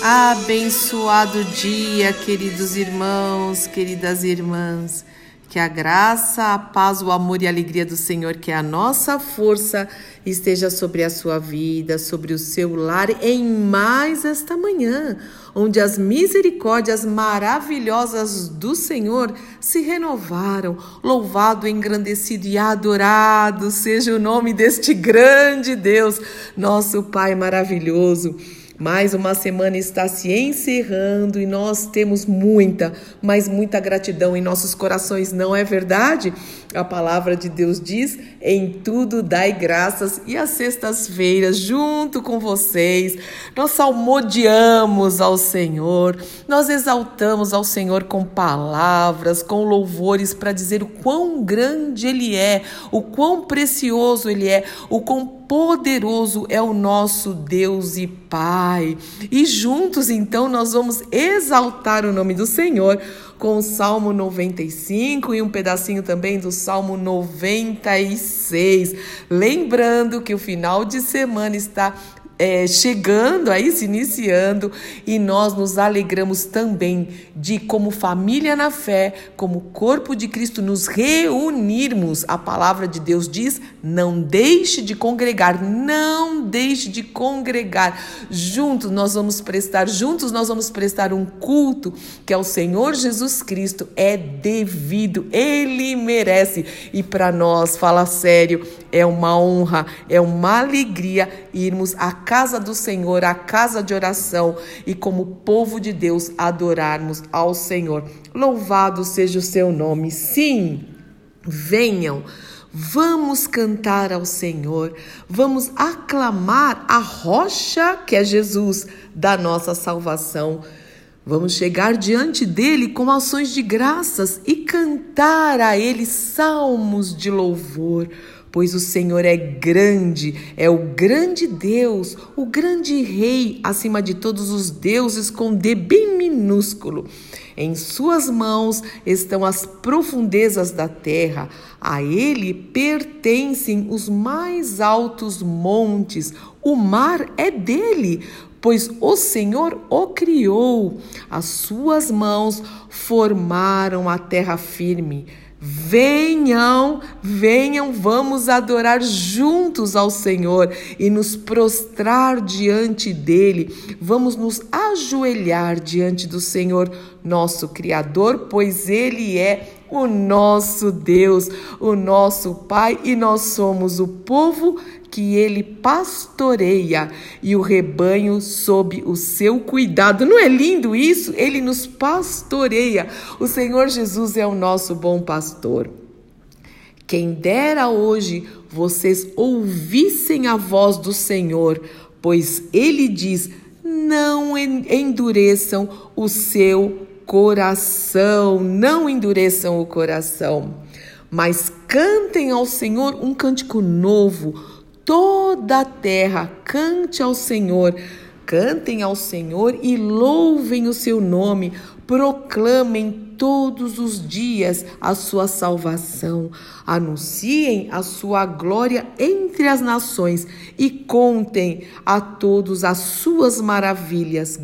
Abençoado dia, queridos irmãos, queridas irmãs. Que a graça, a paz, o amor e a alegria do Senhor, que é a nossa força, esteja sobre a sua vida, sobre o seu lar, em mais esta manhã, onde as misericórdias maravilhosas do Senhor se renovaram. Louvado, engrandecido e adorado seja o nome deste grande Deus, nosso Pai maravilhoso. Mais uma semana está se encerrando e nós temos muita, mas muita gratidão em nossos corações, não é verdade? A palavra de Deus diz: em tudo dai graças, e às sextas-feiras, junto com vocês, nós salmodiamos ao Senhor, nós exaltamos ao Senhor com palavras, com louvores para dizer o quão grande Ele é, o quão precioso Ele é, o quão poderoso é o nosso Deus e Pai. E juntos, então, nós vamos exaltar o nome do Senhor com o Salmo 95 e um pedacinho também do Salmo 96. Lembrando que o final de semana está é, chegando aí, se iniciando, e nós nos alegramos também de, como família na fé, como corpo de Cristo, nos reunirmos. A palavra de Deus diz: não deixe de congregar, não deixe de congregar. Juntos nós vamos prestar, juntos nós vamos prestar um culto que é o Senhor Jesus Cristo, é devido, ele merece. E para nós, fala sério, é uma honra, é uma alegria irmos a casa do Senhor, a casa de oração e como povo de Deus adorarmos ao Senhor. Louvado seja o seu nome. Sim, venham. Vamos cantar ao Senhor, vamos aclamar a rocha que é Jesus da nossa salvação. Vamos chegar diante dele com ações de graças e cantar a ele salmos de louvor pois o Senhor é grande, é o grande Deus, o grande Rei acima de todos os deuses, com D bem minúsculo. Em suas mãos estão as profundezas da terra, a ele pertencem os mais altos montes, o mar é dele, pois o Senhor o criou, as suas mãos formaram a terra firme. Venham, venham, vamos adorar juntos ao Senhor e nos prostrar diante dele. Vamos nos ajoelhar diante do Senhor, nosso Criador, pois ele é o nosso Deus, o nosso Pai, e nós somos o povo que ele pastoreia e o rebanho sob o seu cuidado. Não é lindo isso? Ele nos pastoreia. O Senhor Jesus é o nosso bom pastor. Quem dera hoje vocês ouvissem a voz do Senhor, pois ele diz: não endureçam o seu coração, não endureçam o coração, mas cantem ao Senhor um cântico novo toda a terra cante ao Senhor, cantem ao Senhor e louvem o seu nome, proclamem todos os dias a sua salvação, anunciem a sua glória entre as nações e contem a todos as suas maravilhas.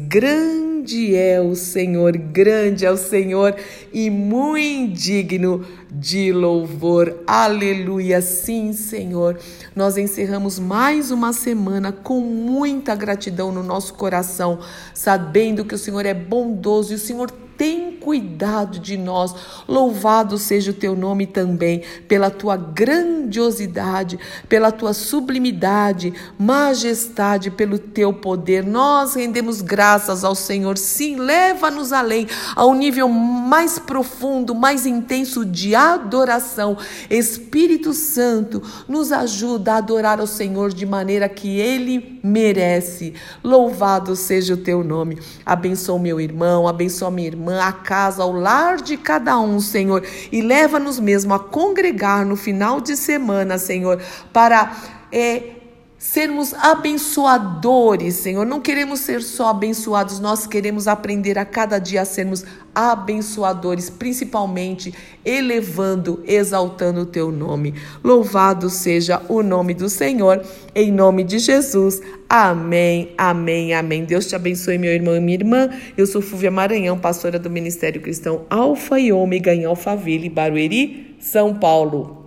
Grande é o Senhor, grande é o Senhor e muito digno de louvor. Aleluia. Sim, Senhor. Nós encerramos mais uma semana com muita gratidão no nosso coração, sabendo que o Senhor é bondoso e o Senhor tem cuidado de nós. Louvado seja o teu nome também, pela tua grandiosidade, pela tua sublimidade, majestade, pelo teu poder. Nós rendemos graças ao Senhor. Sim, leva-nos além, ao nível mais profundo, mais intenso de adoração. Espírito Santo, nos ajuda a adorar ao Senhor de maneira que ele merece. Louvado seja o teu nome. Abençoa meu irmão, abençoa minha irmã a casa, ao lar de cada um, Senhor, e leva-nos mesmo a congregar no final de semana, Senhor, para é, sermos abençoadores, Senhor. Não queremos ser só abençoados, nós queremos aprender a cada dia a sermos abençoadores, principalmente elevando, exaltando o teu nome. Louvado seja o nome do Senhor, em nome de Jesus. Amém, amém, amém. Deus te abençoe, meu irmão e minha irmã. Eu sou Fúvia Maranhão, pastora do Ministério Cristão Alfa e Ômega em Alphaville, Barueri, São Paulo.